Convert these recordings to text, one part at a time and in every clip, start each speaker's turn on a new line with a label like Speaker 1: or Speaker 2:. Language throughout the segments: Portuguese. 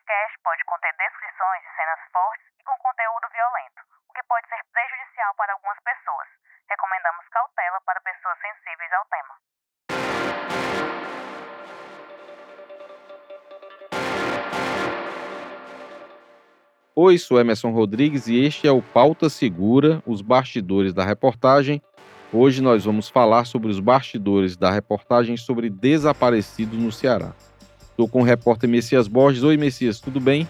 Speaker 1: podcast pode conter descrições de cenas fortes e com conteúdo violento, o que pode ser prejudicial para algumas pessoas. Recomendamos cautela para pessoas sensíveis ao tema.
Speaker 2: Oi, sou Emerson Rodrigues e este é o Pauta Segura, os bastidores da reportagem. Hoje nós vamos falar sobre os bastidores da reportagem sobre desaparecidos no Ceará. Estou com o repórter Messias Borges. Oi, Messias, tudo bem?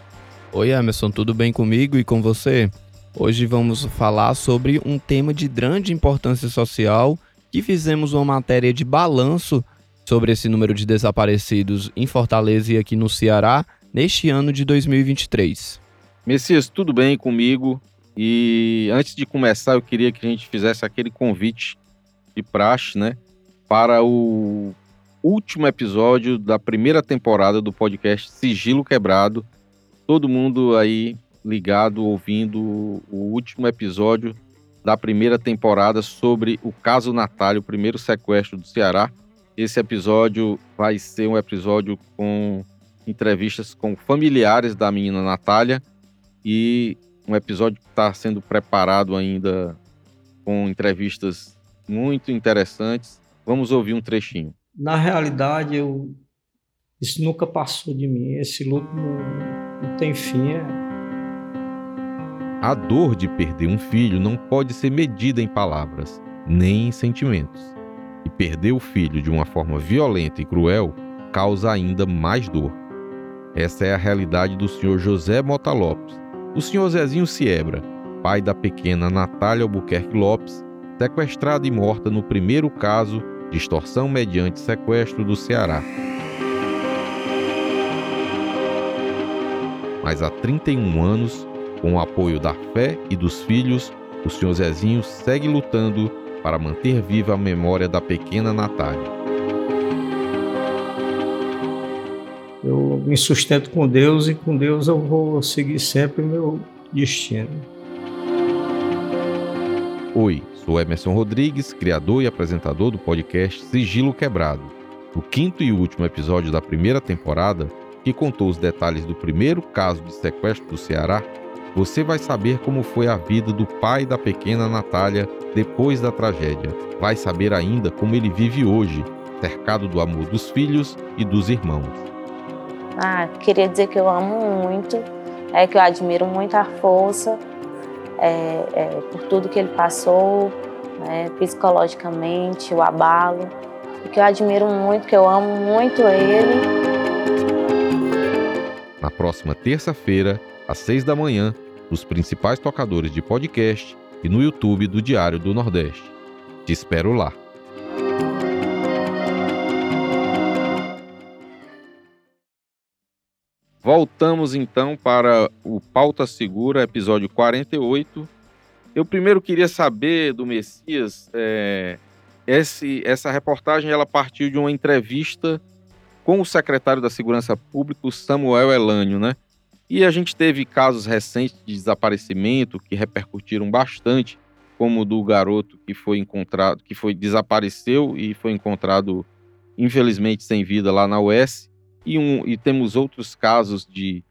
Speaker 3: Oi, Emerson, tudo bem comigo e com você? Hoje vamos falar sobre um tema de grande importância social que fizemos uma matéria de balanço sobre esse número de desaparecidos em Fortaleza e aqui no Ceará neste ano de 2023.
Speaker 2: Messias, tudo bem comigo? E antes de começar, eu queria que a gente fizesse aquele convite de praxe, né? Para o último episódio da primeira temporada do podcast Sigilo Quebrado. Todo mundo aí ligado, ouvindo o último episódio da primeira temporada sobre o caso Natália, o primeiro sequestro do Ceará. Esse episódio vai ser um episódio com entrevistas com familiares da menina Natália e um episódio que está sendo preparado ainda com entrevistas muito interessantes. Vamos ouvir um trechinho
Speaker 4: na realidade, eu, isso nunca passou de mim. Esse luto não, não tem fim. É...
Speaker 2: A dor de perder um filho não pode ser medida em palavras, nem em sentimentos. E perder o filho de uma forma violenta e cruel causa ainda mais dor. Essa é a realidade do senhor José Mota Lopes, o senhor Zezinho Siebra, pai da pequena Natália Albuquerque Lopes, sequestrada e morta no primeiro caso de extorsão mediante sequestro do Ceará. Mas há 31 anos, com o apoio da fé e dos filhos, o senhor Zezinho segue lutando para manter viva a memória da pequena Natália.
Speaker 4: Eu me sustento com Deus e com Deus eu vou seguir sempre o meu destino.
Speaker 2: Oi, Sou Emerson Rodrigues, criador e apresentador do podcast Sigilo Quebrado, o quinto e último episódio da primeira temporada, que contou os detalhes do primeiro caso de sequestro do Ceará. Você vai saber como foi a vida do pai da pequena Natália depois da tragédia. Vai saber ainda como ele vive hoje, cercado do amor dos filhos e dos irmãos.
Speaker 5: Ah, queria dizer que eu amo muito, é que eu admiro muito a força é, é, por tudo que ele passou, né, psicologicamente, o abalo, e que eu admiro muito, que eu amo muito ele.
Speaker 2: Na próxima terça-feira, às seis da manhã, nos principais tocadores de podcast e no YouTube do Diário do Nordeste. Te espero lá. Voltamos então para o Pauta Segura, episódio 48. Eu primeiro queria saber do Messias, é, esse, essa reportagem ela partiu de uma entrevista com o secretário da Segurança Pública, Samuel Elânio, né? E a gente teve casos recentes de desaparecimento que repercutiram bastante, como o do garoto que foi encontrado, que foi desapareceu e foi encontrado infelizmente sem vida lá na UES e, um, e temos outros casos de,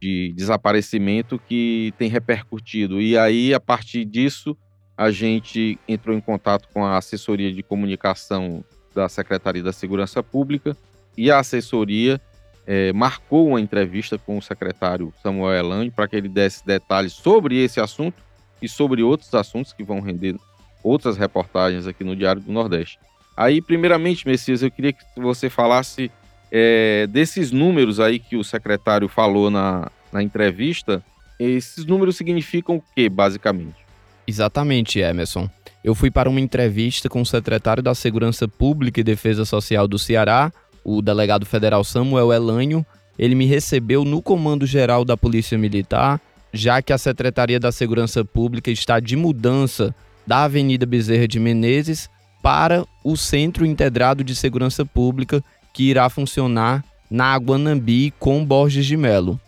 Speaker 2: de desaparecimento que tem repercutido. E aí, a partir disso, a gente entrou em contato com a assessoria de comunicação da Secretaria da Segurança Pública e a assessoria é, marcou uma entrevista com o secretário Samuel Elande para que ele desse detalhes sobre esse assunto e sobre outros assuntos que vão render outras reportagens aqui no Diário do Nordeste. Aí, primeiramente, Messias, eu queria que você falasse é, desses números aí que o secretário falou na, na entrevista, esses números significam o que, basicamente?
Speaker 3: Exatamente, Emerson. Eu fui para uma entrevista com o secretário da Segurança Pública e Defesa Social do Ceará, o delegado federal Samuel Elanho. Ele me recebeu no Comando Geral da Polícia Militar, já que a Secretaria da Segurança Pública está de mudança da Avenida Bezerra de Menezes para o Centro Integrado de Segurança Pública, que irá funcionar na Aguanambi com Borges de Melo.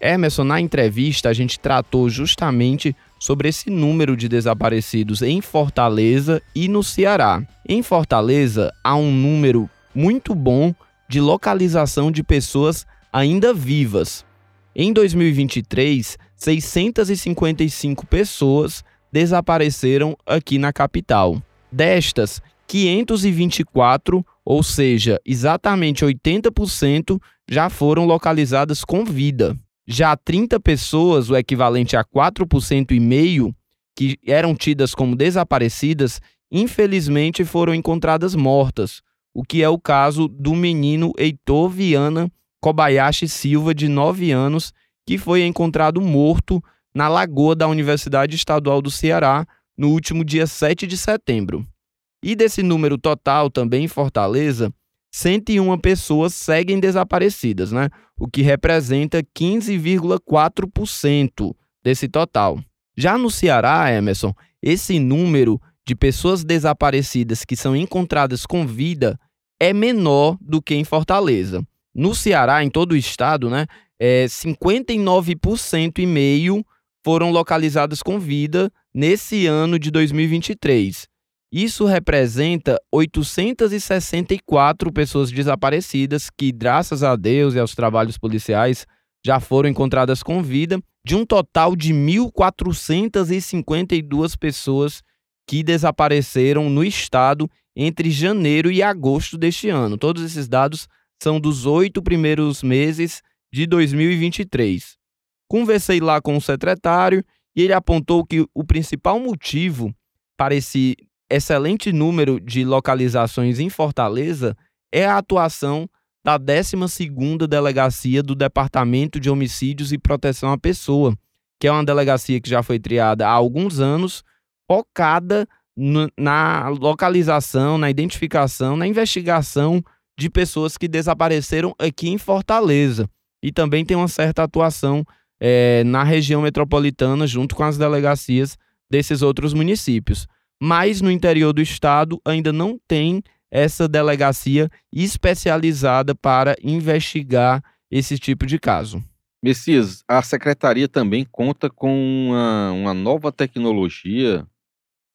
Speaker 3: Emerson, na entrevista a gente tratou justamente sobre esse número de desaparecidos em Fortaleza e no Ceará. Em Fortaleza há um número muito bom de localização de pessoas ainda vivas. Em 2023, 655 pessoas desapareceram aqui na capital. Destas, 524, ou seja, exatamente 80%, já foram localizadas com vida. Já 30 pessoas, o equivalente a 4% e meio, que eram tidas como desaparecidas, infelizmente foram encontradas mortas, o que é o caso do menino Heitor Viana Kobayashi Silva, de 9 anos, que foi encontrado morto na lagoa da Universidade Estadual do Ceará no último dia 7 de setembro. E desse número total, também em Fortaleza, 101 pessoas seguem desaparecidas, né? o que representa 15,4% desse total. Já no Ceará, Emerson, esse número de pessoas desaparecidas que são encontradas com vida é menor do que em Fortaleza. No Ceará, em todo o estado, né, é 59% e meio foram localizadas com vida nesse ano de 2023. Isso representa 864 pessoas desaparecidas que, graças a Deus e aos trabalhos policiais, já foram encontradas com vida, de um total de 1.452 pessoas que desapareceram no estado entre janeiro e agosto deste ano. Todos esses dados são dos oito primeiros meses de 2023. Conversei lá com o secretário e ele apontou que o principal motivo para esse excelente número de localizações em Fortaleza é a atuação da 12ª Delegacia do Departamento de Homicídios e Proteção à Pessoa, que é uma delegacia que já foi criada há alguns anos, focada na localização, na identificação, na investigação de pessoas que desapareceram aqui em Fortaleza. E também tem uma certa atuação é, na região metropolitana, junto com as delegacias desses outros municípios mas no interior do estado ainda não tem essa delegacia especializada para investigar esse tipo de caso.
Speaker 2: Messias, a secretaria também conta com uma, uma nova tecnologia,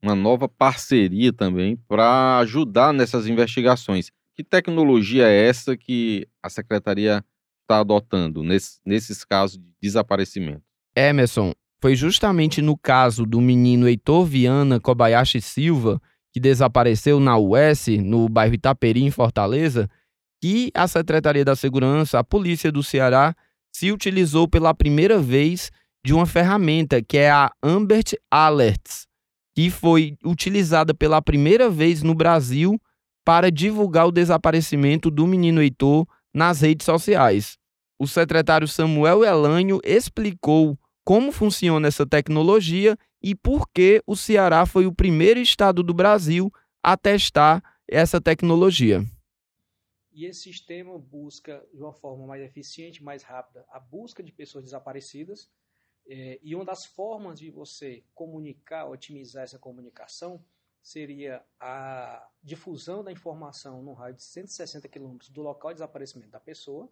Speaker 2: uma nova parceria também para ajudar nessas investigações. Que tecnologia é essa que a secretaria está adotando nesse, nesses casos de desaparecimento?
Speaker 3: Emerson, foi justamente no caso do menino Heitor Viana Kobayashi Silva, que desapareceu na US, no bairro Itaperi, em Fortaleza, que a Secretaria da Segurança, a Polícia do Ceará, se utilizou pela primeira vez de uma ferramenta que é a Ambert Alerts, que foi utilizada pela primeira vez no Brasil para divulgar o desaparecimento do menino Heitor nas redes sociais. O secretário Samuel Elanho explicou como funciona essa tecnologia e por que o Ceará foi o primeiro estado do Brasil a testar essa tecnologia.
Speaker 6: E esse sistema busca, de uma forma mais eficiente, mais rápida, a busca de pessoas desaparecidas. É, e uma das formas de você comunicar, otimizar essa comunicação, seria a difusão da informação no raio de 160 quilômetros do local de desaparecimento da pessoa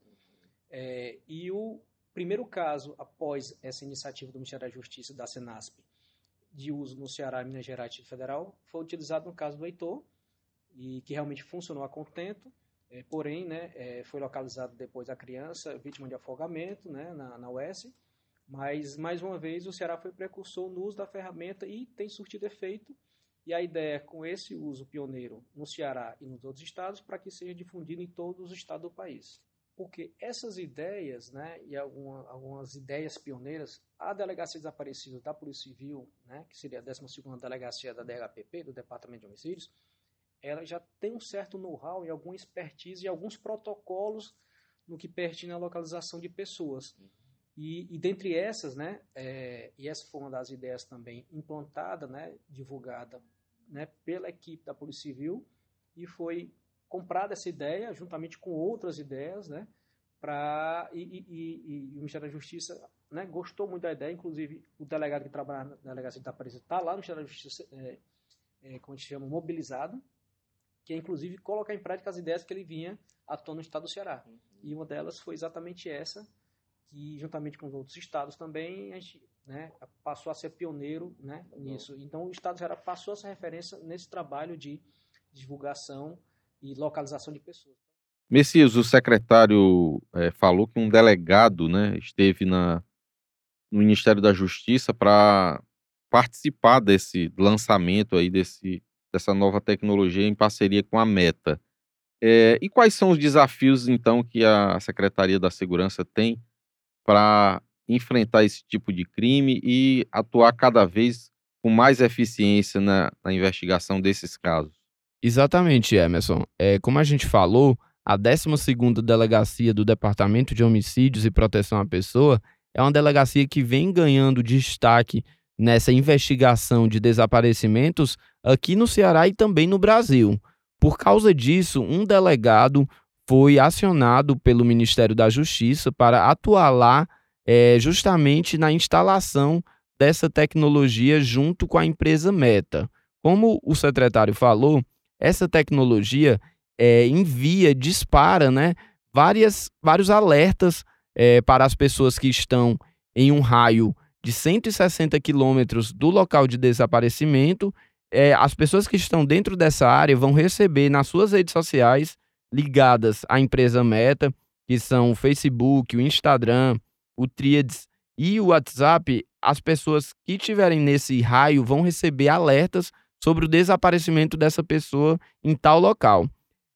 Speaker 6: é, e o primeiro caso, após essa iniciativa do Ministério da Justiça da Senasp, de uso no Ceará, Minas Gerais e Federal, foi utilizado no caso do Heitor, e que realmente funcionou a contento, é, porém, né, é, foi localizado depois a criança vítima de afogamento né, na, na mas, mais uma vez, o Ceará foi precursor no uso da ferramenta e tem surtido efeito, e a ideia é com esse uso pioneiro no Ceará e nos outros estados, para que seja difundido em todos os estados do país porque essas ideias, né, e alguma, algumas ideias pioneiras, a Delegacia de Desaparecidos da Polícia Civil, né, que seria a 12ª Delegacia da DHPP, do Departamento de Homicídios, ela já tem um certo know-how e alguma expertise e alguns protocolos no que pertine à localização de pessoas. E, e dentre essas, né, é, e essa foi uma das ideias também implantada, né, divulgada né, pela equipe da Polícia Civil, e foi comprado essa ideia, juntamente com outras ideias, né? Pra, e, e, e, e o Ministério da Justiça né, gostou muito da ideia, inclusive o delegado que trabalha na delegacia de Aparecida está lá no Ministério da Justiça, é, é, como a gente chama, mobilizado, que é inclusive colocar em prática as ideias que ele vinha atuando no estado do Ceará. Uhum. E uma delas foi exatamente essa, que juntamente com os outros estados também a gente né, passou a ser pioneiro né, nisso. Então o estado do Ceará passou essa referência nesse trabalho de divulgação e localização de pessoas.
Speaker 2: Messias, o secretário é, falou que um delegado né, esteve na, no Ministério da Justiça para participar desse lançamento aí desse, dessa nova tecnologia em parceria com a Meta. É, e quais são os desafios, então, que a Secretaria da Segurança tem para enfrentar esse tipo de crime e atuar cada vez com mais eficiência na, na investigação desses casos?
Speaker 3: Exatamente, Emerson. É, como a gente falou, a 12ª Delegacia do Departamento de Homicídios e Proteção à Pessoa é uma delegacia que vem ganhando destaque nessa investigação de desaparecimentos aqui no Ceará e também no Brasil. Por causa disso, um delegado foi acionado pelo Ministério da Justiça para atuar lá é, justamente na instalação dessa tecnologia junto com a empresa Meta. Como o secretário falou, essa tecnologia é, envia, dispara né, várias, vários alertas é, para as pessoas que estão em um raio de 160 quilômetros do local de desaparecimento. É, as pessoas que estão dentro dessa área vão receber nas suas redes sociais ligadas à empresa Meta, que são o Facebook, o Instagram, o Threads e o WhatsApp, as pessoas que estiverem nesse raio vão receber alertas sobre o desaparecimento dessa pessoa em tal local.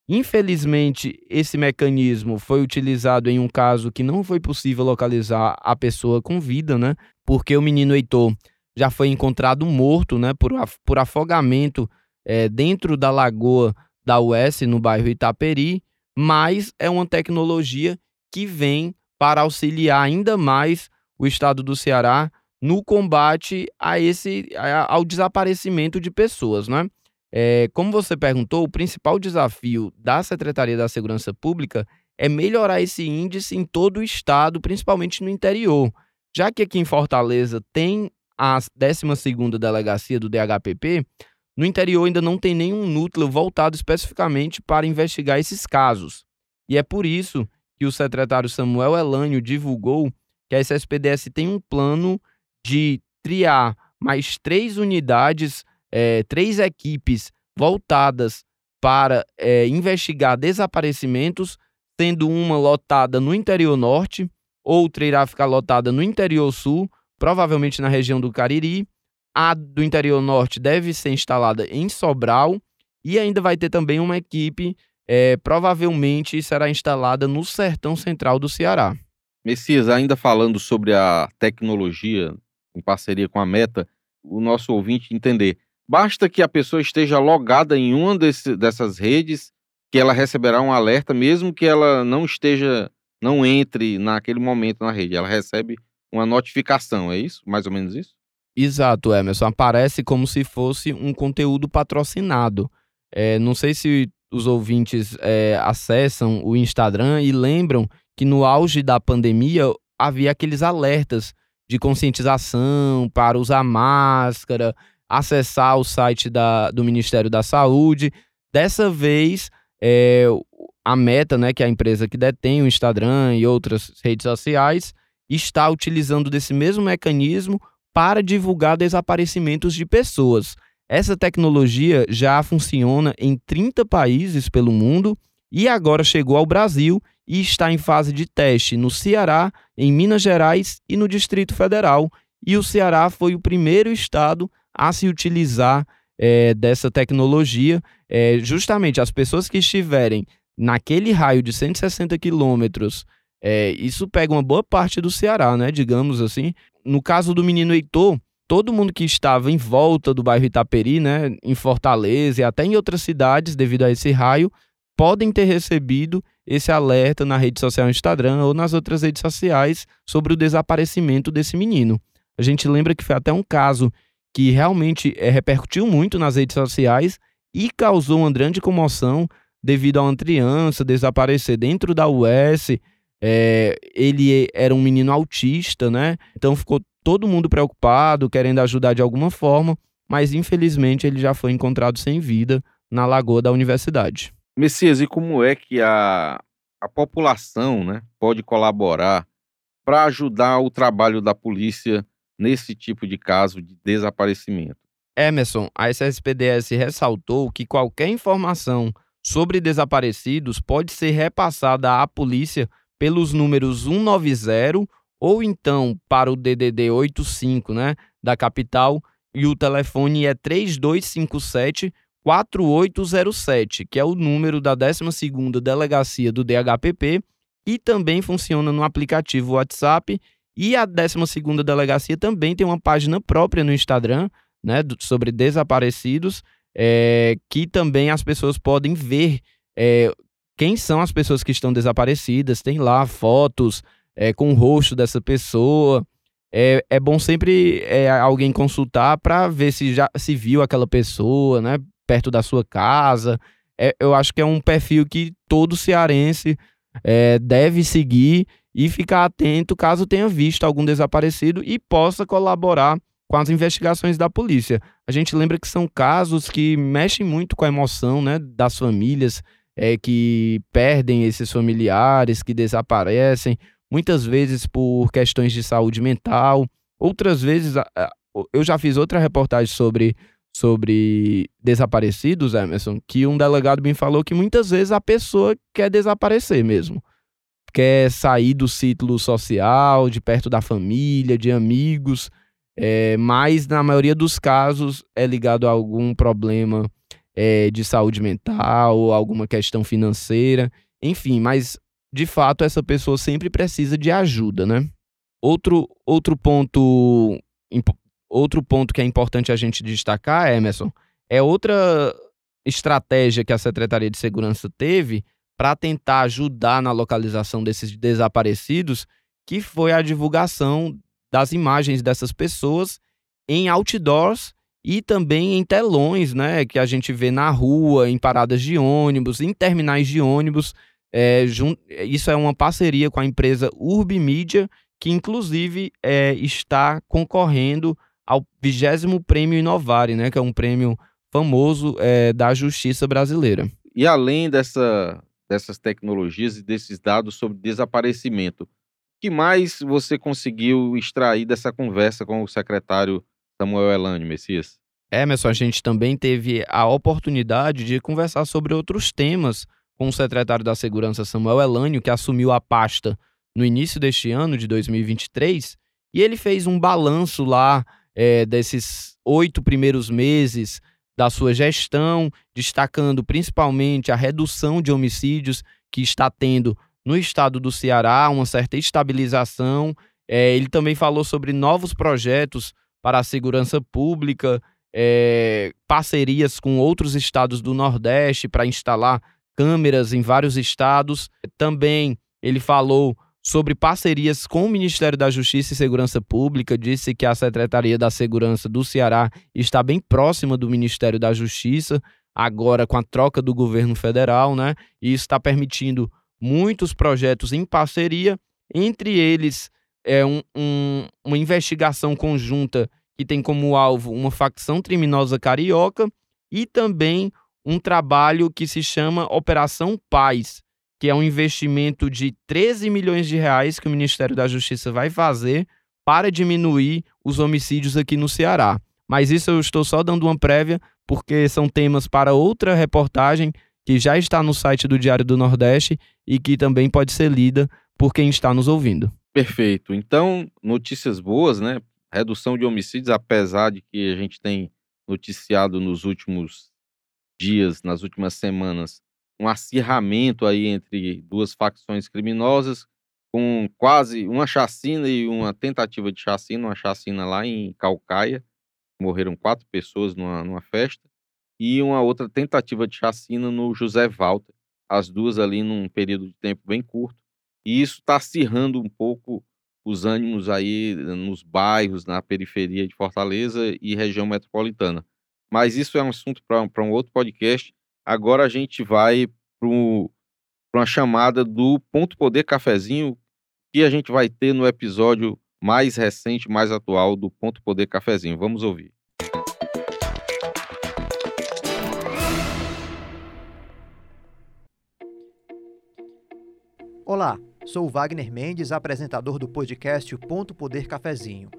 Speaker 3: Infelizmente, esse mecanismo foi utilizado em um caso que não foi possível localizar a pessoa com vida, né? Porque o menino Heitor já foi encontrado morto, né? Por, por afogamento é, dentro da lagoa da US, no bairro Itaperi. Mas é uma tecnologia que vem para auxiliar ainda mais o estado do Ceará no combate a esse, ao desaparecimento de pessoas, né? É, como você perguntou, o principal desafio da Secretaria da Segurança Pública é melhorar esse índice em todo o estado, principalmente no interior. Já que aqui em Fortaleza tem a 12ª Delegacia do DHPP, no interior ainda não tem nenhum núcleo voltado especificamente para investigar esses casos. E é por isso que o secretário Samuel Elânio divulgou que a SSPDS tem um plano de triar mais três unidades é, três equipes voltadas para é, investigar desaparecimentos, sendo uma lotada no interior norte, outra irá ficar lotada no interior sul, provavelmente na região do Cariri. A do interior norte deve ser instalada em Sobral e ainda vai ter também uma equipe, é, provavelmente será instalada no sertão central do Ceará.
Speaker 2: Messias, ainda falando sobre a tecnologia em parceria com a Meta, o nosso ouvinte entender. Basta que a pessoa esteja logada em uma desse, dessas redes que ela receberá um alerta, mesmo que ela não esteja, não entre naquele momento na rede. Ela recebe uma notificação, é isso? Mais ou menos isso?
Speaker 3: Exato, Emerson. Aparece como se fosse um conteúdo patrocinado. É, não sei se os ouvintes é, acessam o Instagram e lembram que no auge da pandemia havia aqueles alertas de conscientização para usar máscara, acessar o site da, do Ministério da Saúde. Dessa vez, é, a Meta, né, que é a empresa que detém o Instagram e outras redes sociais, está utilizando desse mesmo mecanismo para divulgar desaparecimentos de pessoas. Essa tecnologia já funciona em 30 países pelo mundo e agora chegou ao Brasil e está em fase de teste no Ceará, em Minas Gerais e no Distrito Federal. E o Ceará foi o primeiro estado a se utilizar é, dessa tecnologia. É, justamente as pessoas que estiverem naquele raio de 160 quilômetros, é, isso pega uma boa parte do Ceará, né? Digamos assim. No caso do menino Heitor, todo mundo que estava em volta do bairro Itaperi, né, em Fortaleza e até em outras cidades, devido a esse raio, podem ter recebido esse alerta na rede social Instagram ou nas outras redes sociais sobre o desaparecimento desse menino. A gente lembra que foi até um caso que realmente é, repercutiu muito nas redes sociais e causou uma grande comoção devido a uma criança desaparecer dentro da US. É, ele era um menino autista, né? Então ficou todo mundo preocupado, querendo ajudar de alguma forma, mas infelizmente ele já foi encontrado sem vida na lagoa da universidade.
Speaker 2: Messias, e como é que a, a população né, pode colaborar para ajudar o trabalho da polícia nesse tipo de caso de desaparecimento.
Speaker 3: Emerson, a SSPDS ressaltou que qualquer informação sobre desaparecidos pode ser repassada à polícia pelos números 190 ou então para o DDD 85, né, da capital, e o telefone é 3257 4807, que é o número da 12ª delegacia do DHPP e também funciona no aplicativo WhatsApp e a 12ª delegacia também tem uma página própria no Instagram, né, sobre desaparecidos, é, que também as pessoas podem ver é, quem são as pessoas que estão desaparecidas, tem lá fotos é, com o rosto dessa pessoa. É, é bom sempre é, alguém consultar para ver se já se viu aquela pessoa, né? Perto da sua casa. É, eu acho que é um perfil que todo cearense é, deve seguir e ficar atento caso tenha visto algum desaparecido e possa colaborar com as investigações da polícia. A gente lembra que são casos que mexem muito com a emoção né, das famílias, é, que perdem esses familiares, que desaparecem, muitas vezes por questões de saúde mental, outras vezes. Eu já fiz outra reportagem sobre, sobre desaparecidos, Emerson, que um delegado me falou que muitas vezes a pessoa quer desaparecer mesmo. Quer sair do ciclo social, de perto da família, de amigos, é, mas na maioria dos casos é ligado a algum problema é, de saúde mental alguma questão financeira, enfim, mas de fato essa pessoa sempre precisa de ajuda, né? Outro, outro ponto outro ponto que é importante a gente destacar, Emerson, é outra estratégia que a Secretaria de Segurança teve para tentar ajudar na localização desses desaparecidos, que foi a divulgação das imagens dessas pessoas em outdoors e também em telões, né, que a gente vê na rua, em paradas de ônibus, em terminais de ônibus. É, isso é uma parceria com a empresa Urbimídia, que inclusive é, está concorrendo ao 20 Prêmio Inovare, né, que é um prêmio famoso é, da justiça brasileira.
Speaker 2: E além dessa, dessas tecnologias e desses dados sobre desaparecimento, o que mais você conseguiu extrair dessa conversa com o secretário Samuel Elânio, Messias?
Speaker 3: Emerson, a gente também teve a oportunidade de conversar sobre outros temas com o secretário da Segurança Samuel Elânio, que assumiu a pasta no início deste ano, de 2023, e ele fez um balanço lá é, desses oito primeiros meses da sua gestão, destacando principalmente a redução de homicídios que está tendo no estado do Ceará, uma certa estabilização. É, ele também falou sobre novos projetos para a segurança pública, é, parcerias com outros estados do Nordeste para instalar câmeras em vários estados. Também ele falou sobre parcerias com o Ministério da Justiça e Segurança Pública, disse que a Secretaria da Segurança do Ceará está bem próxima do Ministério da Justiça, agora com a troca do governo federal, né? E está permitindo muitos projetos em parceria, entre eles é um, um, uma investigação conjunta que tem como alvo uma facção criminosa carioca e também um trabalho que se chama Operação Paz, que é um investimento de 13 milhões de reais que o Ministério da Justiça vai fazer para diminuir os homicídios aqui no Ceará. Mas isso eu estou só dando uma prévia, porque são temas para outra reportagem que já está no site do Diário do Nordeste e que também pode ser lida por quem está nos ouvindo.
Speaker 2: Perfeito. Então, notícias boas, né? Redução de homicídios, apesar de que a gente tem noticiado nos últimos dias, nas últimas semanas, um acirramento aí entre duas facções criminosas, com quase uma chacina e uma tentativa de chacina, uma chacina lá em Calcaia, morreram quatro pessoas numa, numa festa, e uma outra tentativa de chacina no José Walter, as duas ali num período de tempo bem curto, e isso está acirrando um pouco os ânimos aí nos bairros, na periferia de Fortaleza e região metropolitana. Mas isso é um assunto para um outro podcast. Agora a gente vai para uma chamada do Ponto Poder Cafezinho, que a gente vai ter no episódio mais recente, mais atual do Ponto Poder Cafezinho. Vamos ouvir.
Speaker 7: Olá, Sou Wagner Mendes, apresentador do podcast Ponto Poder Cafezinho.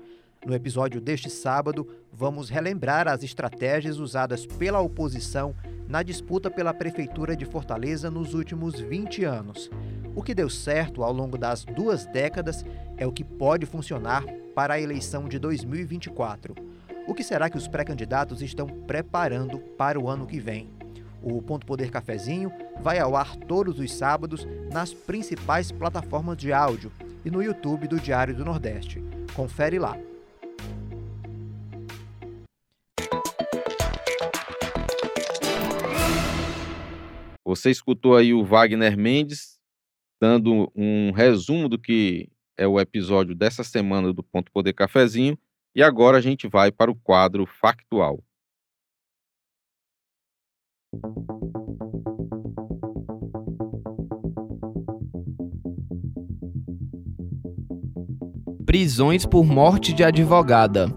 Speaker 7: No episódio deste sábado, vamos relembrar as estratégias usadas pela oposição na disputa pela Prefeitura de Fortaleza nos últimos 20 anos. O que deu certo ao longo das duas décadas é o que pode funcionar para a eleição de 2024. O que será que os pré-candidatos estão preparando para o ano que vem? O Ponto Poder Cafezinho vai ao ar todos os sábados nas principais plataformas de áudio e no YouTube do Diário do Nordeste. Confere lá.
Speaker 2: Você escutou aí o Wagner Mendes dando um resumo do que é o episódio dessa semana do Ponto Poder Cafezinho e agora a gente vai para o quadro factual.
Speaker 3: Prisões por morte de advogada.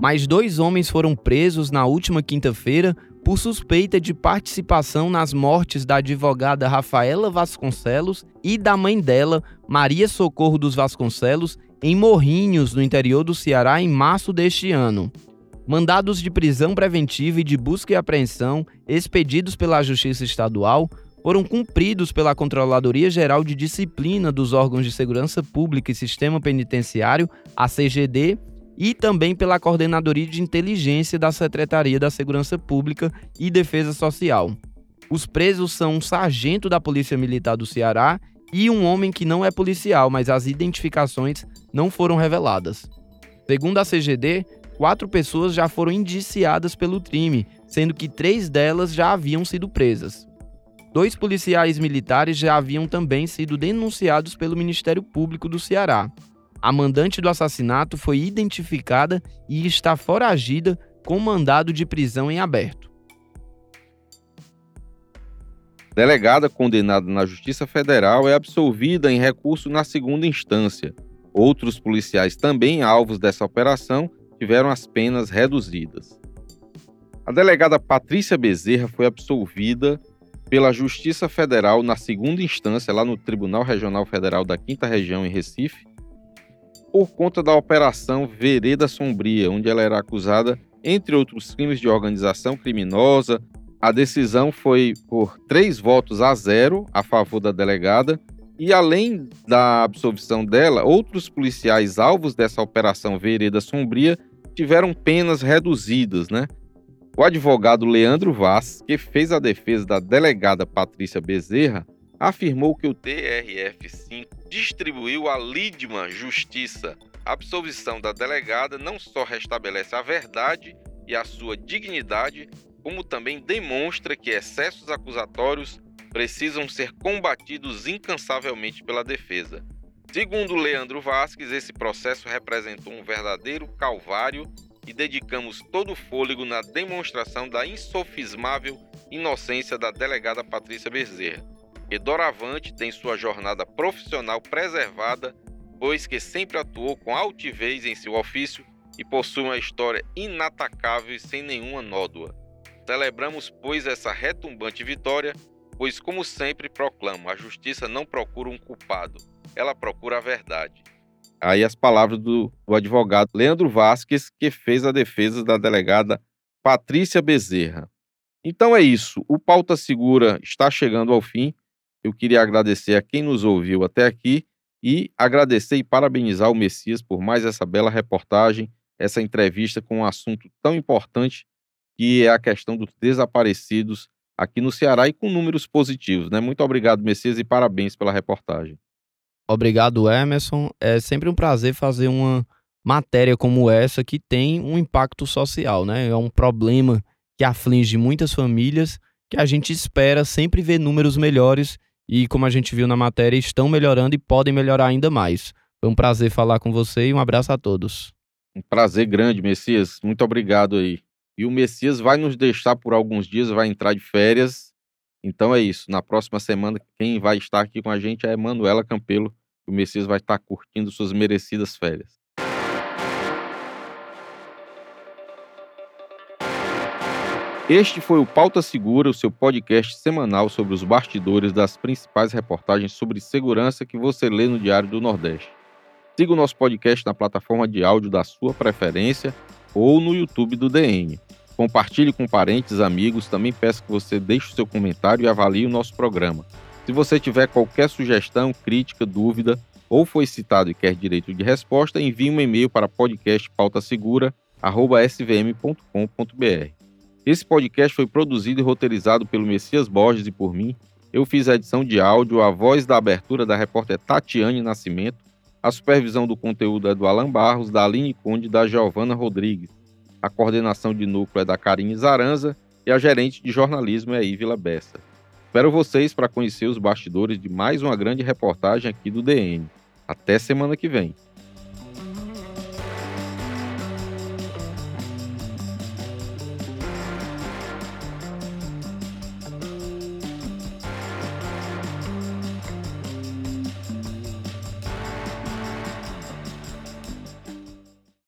Speaker 3: Mais dois homens foram presos na última quinta-feira por suspeita de participação nas mortes da advogada Rafaela Vasconcelos e da mãe dela, Maria Socorro dos Vasconcelos, em Morrinhos, no interior do Ceará, em março deste ano. Mandados de prisão preventiva e de busca e apreensão, expedidos pela Justiça Estadual, foram cumpridos pela Controladoria Geral de Disciplina dos Órgãos de Segurança Pública e Sistema Penitenciário, a CGD, e também pela Coordenadoria de Inteligência da Secretaria da Segurança Pública e Defesa Social. Os presos são um sargento da Polícia Militar do Ceará e um homem que não é policial, mas as identificações não foram reveladas. Segundo a CGD, quatro pessoas já foram indiciadas pelo crime, sendo que três delas já haviam sido presas. Dois policiais militares já haviam também sido denunciados pelo Ministério Público do Ceará. A mandante do assassinato foi identificada e está foragida com mandado de prisão em aberto.
Speaker 2: Delegada condenada na Justiça Federal é absolvida em recurso na segunda instância. Outros policiais também alvos dessa operação tiveram as penas reduzidas. A delegada Patrícia Bezerra foi absolvida pela Justiça Federal na segunda instância, lá no Tribunal Regional Federal da Quinta Região, em Recife, por conta da Operação Vereda Sombria, onde ela era acusada, entre outros crimes de organização criminosa. A decisão foi por três votos a zero a favor da delegada, e além da absolvição dela, outros policiais alvos dessa Operação Vereda Sombria tiveram penas reduzidas, né? O advogado Leandro Vaz, que fez a defesa da delegada Patrícia Bezerra, afirmou que o TRF-5 distribuiu a Lidman Justiça. A absolvição da delegada não só restabelece a verdade e a sua dignidade, como também demonstra que excessos acusatórios precisam ser combatidos incansavelmente pela defesa. Segundo Leandro Vasques, esse processo representou um verdadeiro calvário e dedicamos todo o fôlego na demonstração da insofismável inocência da delegada Patrícia Bezerra que doravante tem sua jornada profissional preservada, pois que sempre atuou com altivez em seu ofício e possui uma história inatacável e sem nenhuma nódoa. Celebramos, pois, essa retumbante vitória, pois, como sempre proclamo, a justiça não procura um culpado, ela procura a verdade. Aí as palavras do, do advogado Leandro Vasques, que fez a defesa da delegada Patrícia Bezerra. Então é isso, o Pauta Segura está chegando ao fim. Eu queria agradecer a quem nos ouviu até aqui e agradecer e parabenizar o Messias por mais essa bela reportagem, essa entrevista com um assunto tão importante que é a questão dos desaparecidos aqui no Ceará e com números positivos, né? Muito obrigado, Messias, e parabéns pela reportagem.
Speaker 3: Obrigado, Emerson. É sempre um prazer fazer uma matéria como essa que tem um impacto social, né? É um problema que aflige muitas famílias que a gente espera sempre ver números melhores e, como a gente viu na matéria, estão melhorando e podem melhorar ainda mais. Foi um prazer falar com você e um abraço a todos.
Speaker 2: Um prazer grande, Messias. Muito obrigado aí. E o Messias vai nos deixar por alguns dias, vai entrar de férias. Então é isso. Na próxima semana, quem vai estar aqui com a gente é a Manuela Campelo. O Messias vai estar curtindo suas merecidas férias. Este foi o Pauta Segura, o seu podcast semanal sobre os bastidores das principais reportagens sobre segurança que você lê no Diário do Nordeste. Siga o nosso podcast na plataforma de áudio da sua preferência ou no YouTube do DN. Compartilhe com parentes, amigos. Também peço que você deixe o seu comentário e avalie o nosso programa. Se você tiver qualquer sugestão, crítica, dúvida ou foi citado e quer direito de resposta, envie um e-mail para podcastpautasegura@svm.com.br. Esse podcast foi produzido e roteirizado pelo Messias Borges e por mim. Eu fiz a edição de áudio, a voz da abertura da repórter Tatiane Nascimento, a supervisão do conteúdo é do Alan Barros, da Aline Conde e da Giovana Rodrigues. A coordenação de núcleo é da Karine Zaranza e a gerente de jornalismo é a Ívila Bessa. Espero vocês para conhecer os bastidores de mais uma grande reportagem aqui do DN. Até semana que vem.